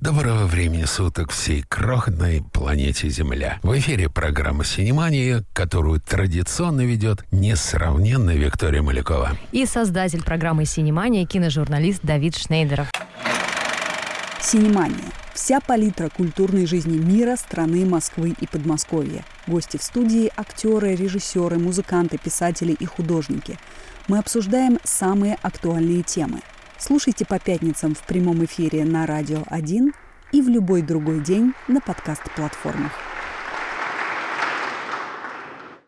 Доброго времени суток всей крохотной планете Земля. В эфире программа «Синемания», которую традиционно ведет несравненная Виктория Малякова. И создатель программы «Синемания» киножурналист Давид Шнейдеров. «Синемания» – вся палитра культурной жизни мира, страны, Москвы и Подмосковья. Гости в студии – актеры, режиссеры, музыканты, писатели и художники. Мы обсуждаем самые актуальные темы – Слушайте по пятницам в прямом эфире на Радио 1 и в любой другой день на подкаст-платформах.